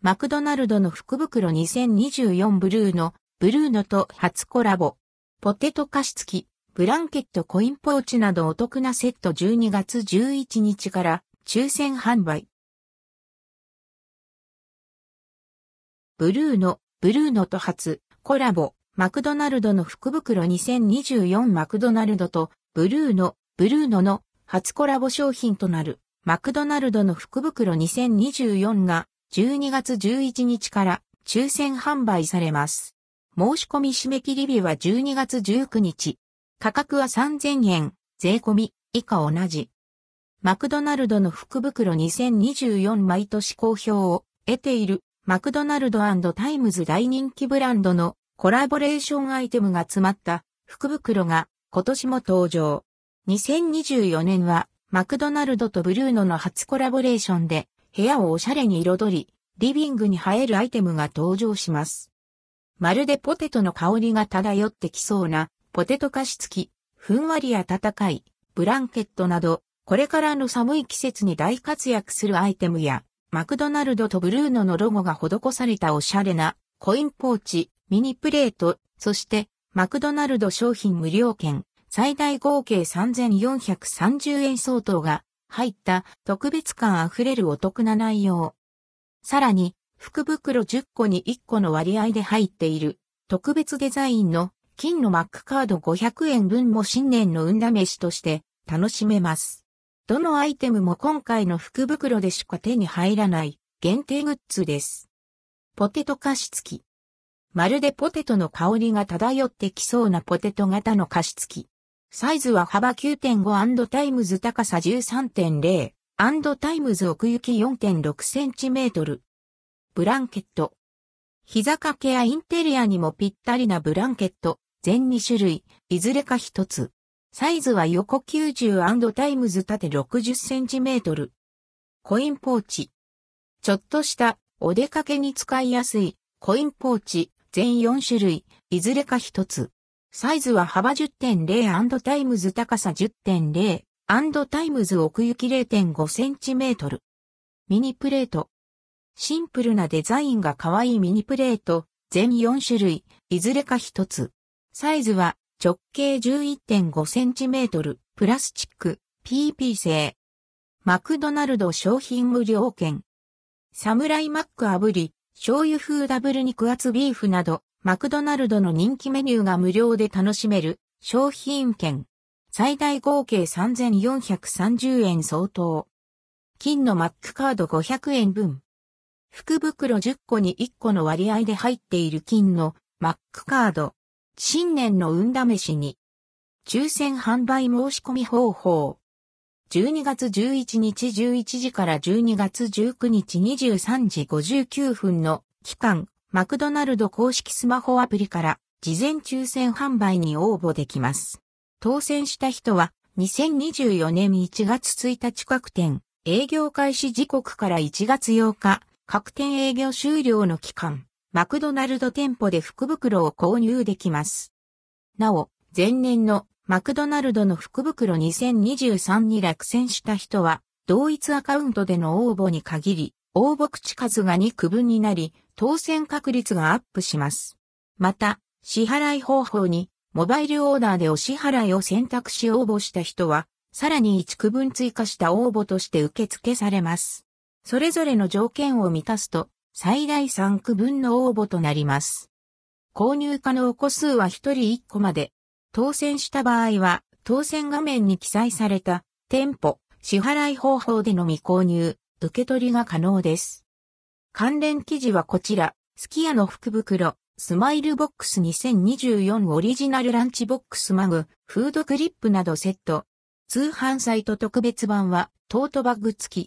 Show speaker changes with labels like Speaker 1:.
Speaker 1: マクドナルドの福袋2024ブルーノ、ブルーノと初コラボ。ポテト菓子付き、ブランケットコインポーチなどお得なセット12月11日から抽選販売。ブルーノ、ブルーノと初コラボ。マクドナルドの福袋2024マクドナルドとブルーノ、ブルーノの初コラボ商品となるマクドナルドの福袋2024が12月11日から抽選販売されます。申し込み締め切り日は12月19日。価格は3000円、税込み、以下同じ。マクドナルドの福袋2024毎年好評を得ているマクドナルド times 大人気ブランドのコラボレーションアイテムが詰まった福袋が今年も登場。2024年はマクドナルドと BRUNO の初コラボレーションで部屋をおしゃれに彩り、リビングに映えるアイテムが登場します。まるでポテトの香りが漂ってきそうな、ポテト加湿器、ふんわり暖かい、ブランケットなど、これからの寒い季節に大活躍するアイテムや、マクドナルドとブルーノのロゴが施されたおしゃれなコインポーチ、ミニプレート、そしてマクドナルド商品無料券、最大合計3430円相当が入った特別感あふれるお得な内容。さらに、福袋10個に1個の割合で入っている特別デザインの金のマックカード500円分も新年の運試しとして楽しめます。どのアイテムも今回の福袋でしか手に入らない限定グッズです。ポテト加湿器。まるでポテトの香りが漂ってきそうなポテト型の加湿器。サイズは幅9.5 times 高さ13.0 times 奥行き4.6センチメートル。ブランケット。膝掛けやインテリアにもぴったりなブランケット、全2種類、いずれか1つ。サイズは横90 times 縦60センチメートル。コインポーチ。ちょっとしたお出かけに使いやすいコインポーチ全4種類、いずれか1つ。サイズは幅10.0 times 高さ10.0 times 奥行き0.5センチメートル。ミニプレート。シンプルなデザインが可愛いミニプレート、全4種類、いずれか1つ。サイズは直径11.5センチメートル、プラスチック、PP 製。マクドナルド商品無料券。サムライマック炙り、醤油風ダブル肉厚ビーフなど、マクドナルドの人気メニューが無料で楽しめる商品券。最大合計3430円相当。金のマックカード500円分。福袋10個に1個の割合で入っている金のマックカード。新年の運試しに。抽選販売申し込み方法。12月11日11時から12月19日23時59分の期間、マクドナルド公式スマホアプリから事前抽選販売に応募できます。当選した人は2024年1月1日各店営業開始時刻から1月8日各店営業終了の期間マクドナルド店舗で福袋を購入できます。なお、前年のマクドナルドの福袋2023に落選した人は同一アカウントでの応募に限り応募口数が2区分になり当選確率がアップします。また、支払い方法に、モバイルオーダーでお支払いを選択し応募した人は、さらに1区分追加した応募として受付されます。それぞれの条件を満たすと、最大3区分の応募となります。購入可能個数は1人1個まで。当選した場合は、当選画面に記載された、店舗、支払い方法でのみ購入、受け取りが可能です。関連記事はこちら、スキヤの福袋、スマイルボックス2024オリジナルランチボックスマグ、フードクリップなどセット。通販サイト特別版はトートバッグ付き。